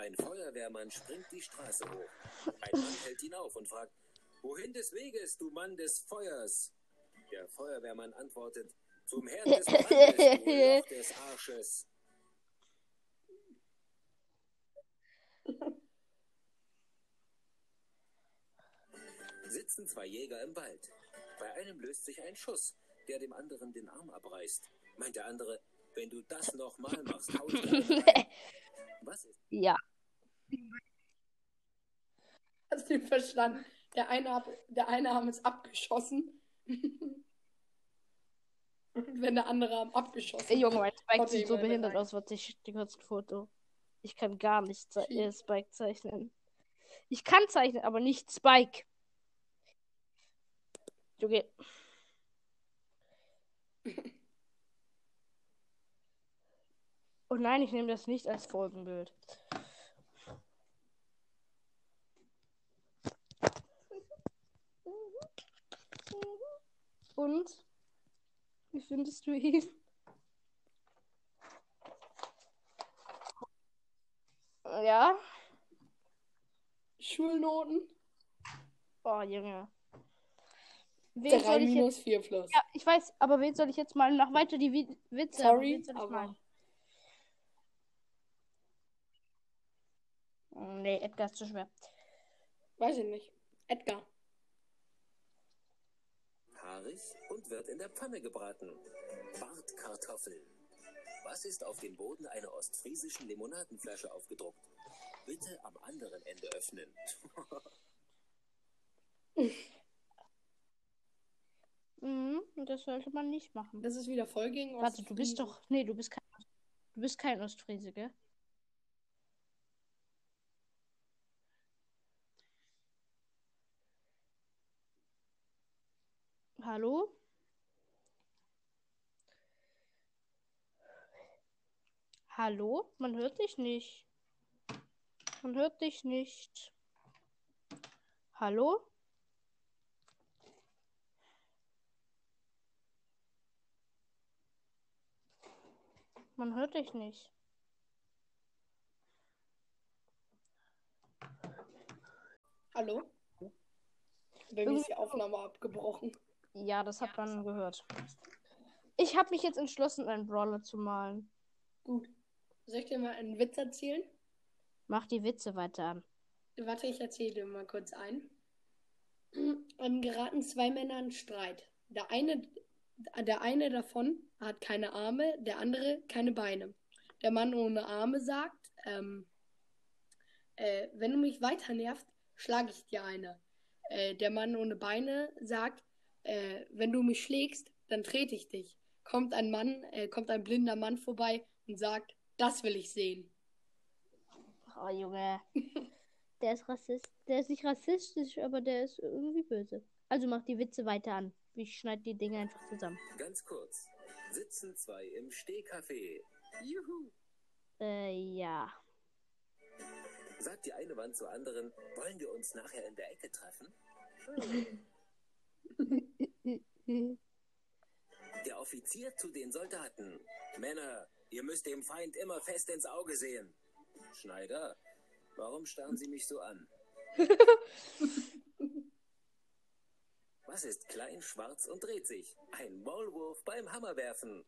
Ein Feuerwehrmann springt die Straße hoch. Ein Mann hält ihn auf und fragt, wohin des Weges, du Mann des Feuers? Der Feuerwehrmann antwortet, zum Herd des Brandes, du Loch des Arsches. Sitzen zwei Jäger im Wald. Bei einem löst sich ein Schuss, der dem anderen den Arm abreißt. Meint der andere, wenn du das nochmal machst, hau ich dir rein. Was ist? Ja. Hast du verstanden? Der eine, der eine Arm ist abgeschossen. Und wenn der andere Arm abgeschossen Ey, Junge, mein Spike sieht so behindert aus, was ich kurz ein Foto. Ich kann gar nicht ze äh, Spike zeichnen. Ich kann zeichnen, aber nicht Spike. Junge. (laughs) Oh nein, ich nehme das nicht als Folgenbild. Und? Wie findest du ihn? Ja? Schulnoten? Oh, Junge. Wen 3 soll ich jetzt... minus 4 plus. Ja, ich weiß, aber wen soll ich jetzt mal nach weiter die Wi- Witze? Sorry, aber- malen? Nee, Edgar ist zu schwer. Weiß ich nicht. Edgar. Haarig und wird in der Pfanne gebraten. Bartkartoffeln. Was ist auf dem Boden einer ostfriesischen Limonadenflasche aufgedruckt? Bitte am anderen Ende öffnen. (laughs) Mhm, das sollte man nicht machen. Das ist wieder voll gegen Warte, du bist Ostfriesen. doch. Nee, du bist kein. Du bist kein Ostfriese, gell? Hallo? Hallo? Man hört dich nicht. Man hört dich nicht. Hallo? Man hört dich nicht. Hallo? Bei mir ist die Aufnahme abgebrochen. Ja, das hat man gehört. Ich habe mich jetzt entschlossen, einen Brawler zu malen. Gut. Soll ich dir mal einen Witz erzählen? Mach die Witze weiter an. Warte, ich erzähle dir mal kurz ein. Ähm, geraten zwei Männer in Streit. Der eine, der eine davon hat keine Arme, der andere keine Beine. Der Mann ohne Arme sagt, ähm, äh, wenn du mich weiter nervst, schlage ich dir eine. Äh, der Mann ohne Beine sagt, äh, wenn du mich schlägst, dann trete ich dich. Kommt ein Mann, äh, kommt ein blinder Mann vorbei und sagt, das will ich sehen. Oh, Junge. Der ist rassist. Der ist nicht rassistisch, aber der ist irgendwie böse. Also mach die Witze weiter an. Ich schneide die Dinge einfach zusammen. Ganz kurz. Sitzen zwei im Stehcafé. Juhu. Äh, ja. Sagt die eine Wand zur anderen, wollen wir uns nachher in der Ecke treffen? (laughs) Der Offizier zu den Soldaten. Männer, ihr müsst dem Feind immer fest ins Auge sehen. Schneider, warum starren Sie mich so an? (laughs) Was ist klein, schwarz und dreht sich? Ein Maulwurf beim Hammerwerfen.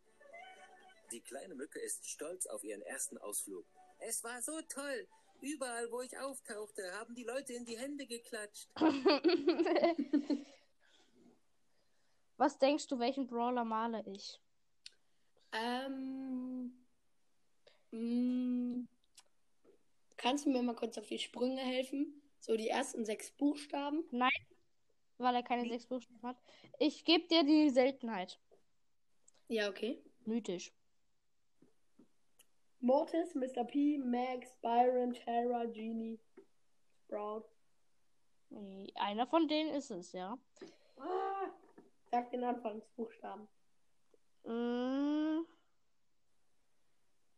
Die kleine Mücke ist stolz auf ihren ersten Ausflug. Es war so toll. Überall, wo ich auftauchte, haben die Leute in die Hände geklatscht. (laughs) Was denkst du, welchen Brawler male ich? Ähm. mh, kannst du mir mal kurz auf die Sprünge helfen? So die ersten sechs Buchstaben. Weil er keine sechs Buchstaben hat. Ich gebe dir die Seltenheit. Ja, okay. Mythisch. Mortis, Mr. P, Max, Byron, Terra, Genie, Sprout. Einer von denen ist es, ja. Ah, sag den Anfangsbuchstaben. Mm,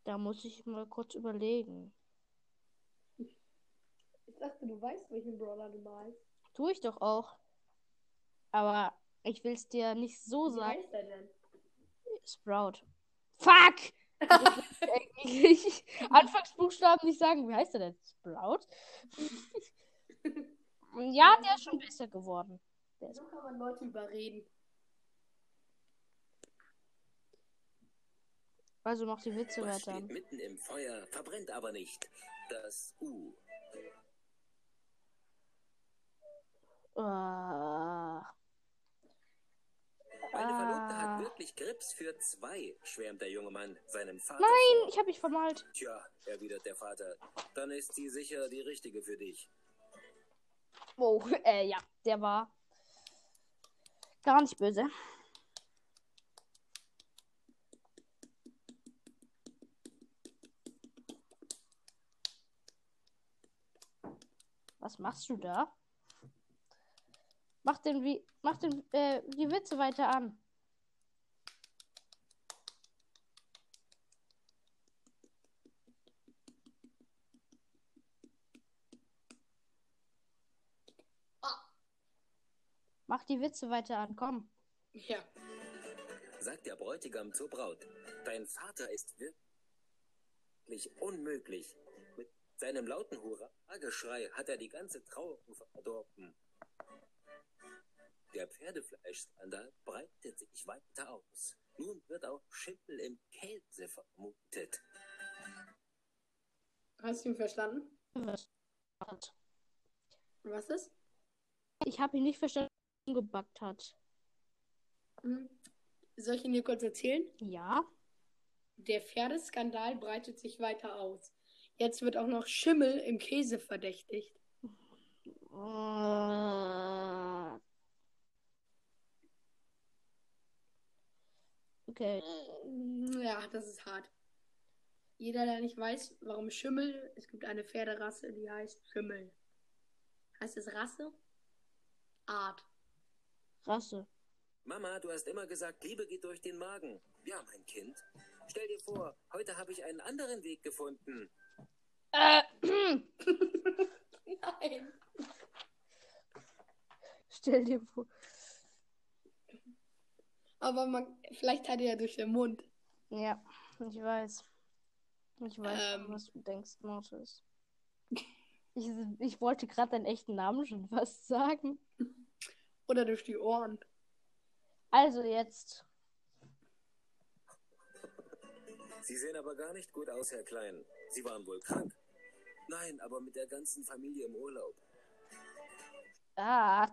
Da muss ich mal kurz überlegen. Ich dachte, du weißt, welchen Brawler du malst. Tue ich doch auch. Aber ich will es dir nicht so Wie sagen. heißt er denn? Sprout. Fuck! (laughs) Anfangsbuchstaben nicht sagen. Wie heißt der denn? Sprout? (laughs) ja, der ist schon besser geworden. Der So kann man Leute überreden. Also mach die Witze Was weiter steht mitten im Feuer, verbrennt aber nicht. Das U. Ah. Meine Verlobte Ah. hat wirklich Grips für zwei, schwärmt der junge Mann seinem Vater Nein, vor. ich habe mich vermalt. Tja, erwidert der Vater, dann ist sie sicher die richtige für dich. Oh, (laughs) äh, ja, der war gar nicht böse. Was machst du da? Mach den wie, mach den, äh, die Witze weiter an. Mach die Witze weiter an, komm. Ja. Sagt der Bräutigam zur Braut, dein Vater ist wirklich unmöglich. Mit seinem lauten Hurra-Geschrei hat er die ganze Trauung verdorben. Der Pferdefleischskandal breitet sich weiter aus. Nun wird auch Schimmel im Käse vermutet. Hast du ihn verstanden? Was ist? Ich habe ihn nicht verstanden, was er gebackt hat. Hm. Soll ich ihn dir kurz erzählen? Ja. Der Pferdeskandal breitet sich weiter aus. Jetzt wird auch noch Schimmel im Käse verdächtigt. Okay. Ja, das ist hart. Jeder, der nicht weiß, warum Schimmel, es gibt eine Pferderasse, die heißt Schimmel. Heißt es Rasse? Art. Rasse. Mama, du hast immer gesagt, Liebe geht durch den Magen. Ja, mein Kind. Stell dir vor, heute habe ich einen anderen Weg gefunden. Äh. (clears throat) Nein. Stell dir vor. Aber man, vielleicht hat er ja durch den Mund. Ja, ich weiß. Ich weiß, Ähm. was du denkst, Mortis. Ich, ich wollte gerade deinen echten Namen schon fast sagen. Oder durch die Ohren. Also jetzt. Sie sehen aber gar nicht gut aus, Herr Klein. Sie waren wohl krank. Nein, aber mit der ganzen Familie im Urlaub. Ah.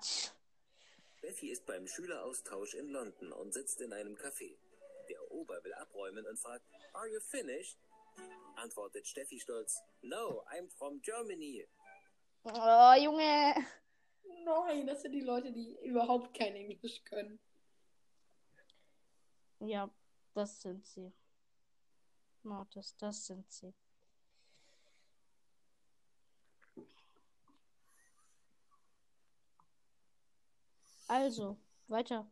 Betty ist beim Schüleraustausch in London und sitzt in einem Café. Der Ober will abräumen und fragt, Are you finished? Antwortet Steffi stolz, No, I'm from Germany. Oh, Junge. Nein, das sind die Leute, die überhaupt kein Englisch können. Ja, das sind sie. Mortis, das sind sie. Also, weiter.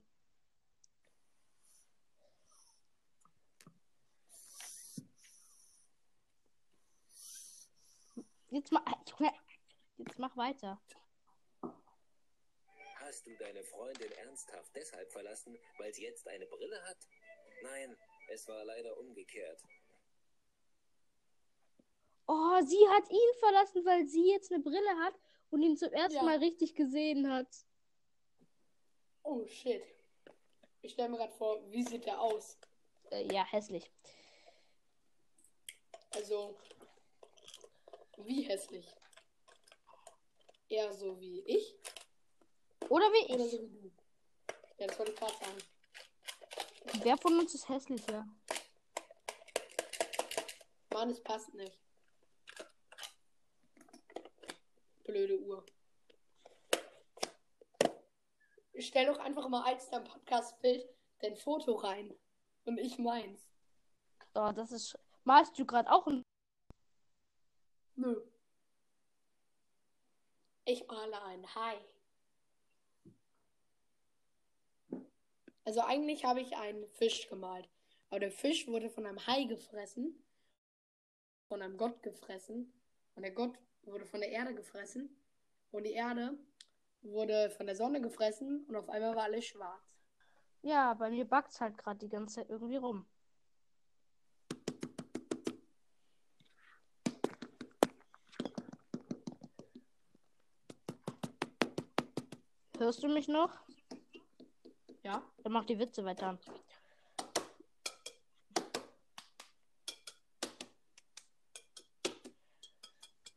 Jetzt mach, jetzt mach weiter. Hast du deine Freundin ernsthaft deshalb verlassen, weil sie jetzt eine Brille hat? Nein, es war leider umgekehrt. Oh, sie hat ihn verlassen, weil sie jetzt eine Brille hat und ihn zum ersten Ja. Mal richtig gesehen hat. Oh shit. Ich stelle mir gerade vor, wie sieht der aus? Äh, ja, hässlich. Also, wie hässlich? Eher so wie ich Oder wie oder ich. so wie du? Ja, das wollte ich gerade sagen. Wer von uns ist hässlicher? Mann, es passt nicht. Blöde Uhr. Stell doch einfach mal als dein Podcast-Bild dein Foto rein. Und ich meins. Oh, das ist. Malst du gerade auch ein. Nö. Ich male ein Hai. Also eigentlich habe ich einen Fisch gemalt. Aber der Fisch wurde von einem Hai gefressen. Von einem Gott gefressen. Und der Gott wurde von der Erde gefressen. Und die Erde wurde von der Sonne gefressen und auf einmal war alles schwarz. Ja, bei mir backt es halt gerade die ganze Zeit irgendwie rum. Hörst du mich noch? Ja. Dann mach die Witze weiter.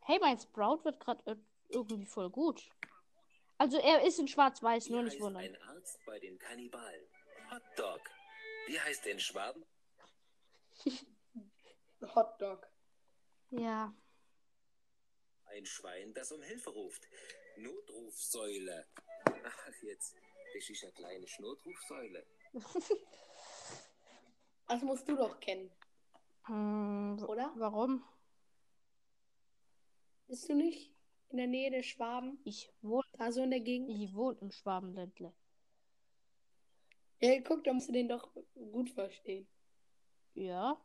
Hey, mein Sprout wird gerade irgendwie voll gut. Also er ist in Schwarz-Weiß, nur nicht wundern. ein Arzt bei den Kannibalen? Hotdog. Wie heißt den Schwaben? (laughs) Hotdog. Ja. Ein Schwein, das um Hilfe ruft. Notrufsäule. Ach, jetzt. Das ist eine kleine Notrufsäule. (laughs) Das musst du doch kennen, Hm, oder? warum? Bist du nicht in der Nähe der Schwaben? Ich wohne, Da so in der Gegend? ich wohne im Schwabenländle. Ja, guck, da musst du den doch gut verstehen. Ja,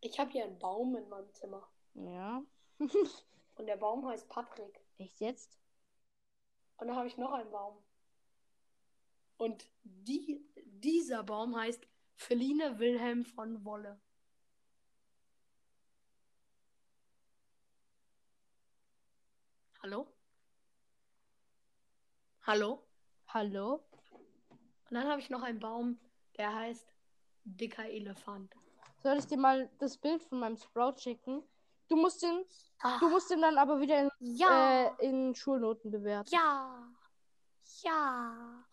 Ich habe hier einen Baum in meinem Zimmer. ja. (laughs) Und der Baum heißt Patrick. Echt jetzt? Und da habe ich noch einen Baum. Und die, dieser Baum heißt Feline Wilhelm von Wolle. Hallo? Hallo? Hallo? Und dann habe ich noch einen Baum, der heißt Dicker Elefant. Soll ich dir mal das Bild von meinem Sprout schicken? Du musst den, Ah, du musst den dann aber wieder in, Ja. äh, in Schulnoten bewerten. ja. Ja.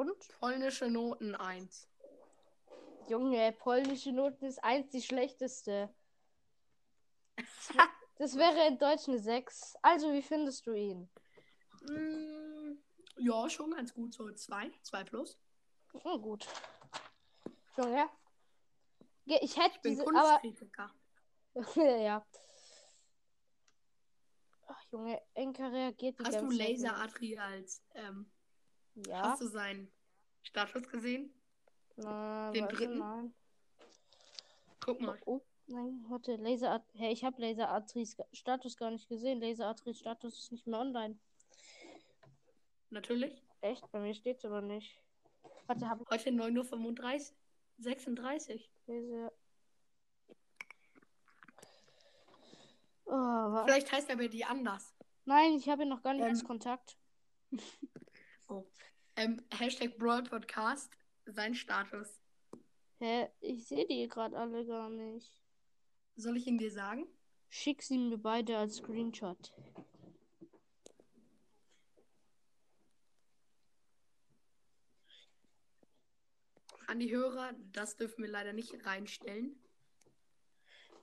Und? Polnische Noten 1. Junge, polnische Noten ist eins die schlechteste. (laughs) Das wäre in Deutsch eine 6. Also, wie findest du ihn? Mm, ja, schon ganz gut. So 2. 2 plus. Hm, gut. Junge. Ge- Ich hätte Ich bin diese, aber (laughs) ja. Ach, Junge, Enka reagiert die Hast du Laser nicht. Atri als. Ähm, Ja. Hast du seinen Status gesehen? Na, den dritten? Nein. Guck mal. Oh, nein, warte, Laser Hey, ich habe Laser Ga- Status gar nicht gesehen. Laser Atris Status ist nicht mehr online. Natürlich. Echt? Bei mir steht's aber nicht. Warte, habe Heute 9.35 Uhr. 36. ich Laser. Oh, Vielleicht heißt er bei dir anders. Nein, ich habe ihn noch gar nicht Ähm, als Kontakt. (laughs) Ähm, Hashtag Brawl Podcast. Sein Status. Hä? Ich sehe die gerade alle gar nicht. Soll ich ihn dir sagen? Schick sie mir beide als Screenshot. An die Hörer, das dürfen wir leider nicht reinstellen.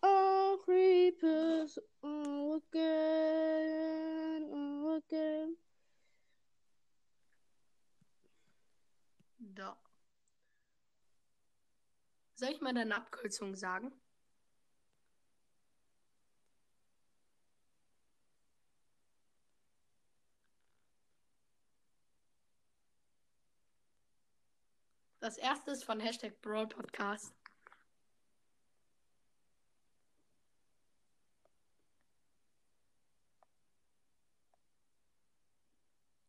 Oh, Creepers, oh, again, oh, again. Da. Soll ich mal deine Abkürzung sagen? Das erste ist von Hashtag Brawl Podcast.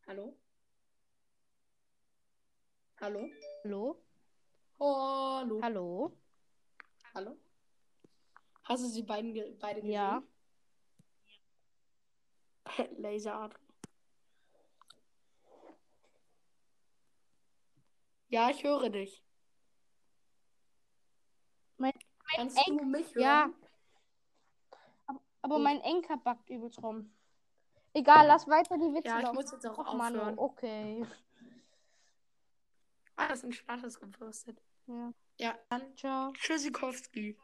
Hallo? Hallo? Hallo? Hallo? Hallo? Hallo? Hast du sie beiden ge beide gesehen? (laughs) Ja. Laserart. Ja, ich höre dich. Mein- Kannst Enk- du mich hören? Ja. Aber, aber Gut. mein Enker backt übelst rum. Egal, lass weiter die Witze Ja, ich laufen. muss jetzt auch Och, aufhören. okay. Das ist ein Status gepostet. Ja. Ja, dann Ciao. Tschüssikowski.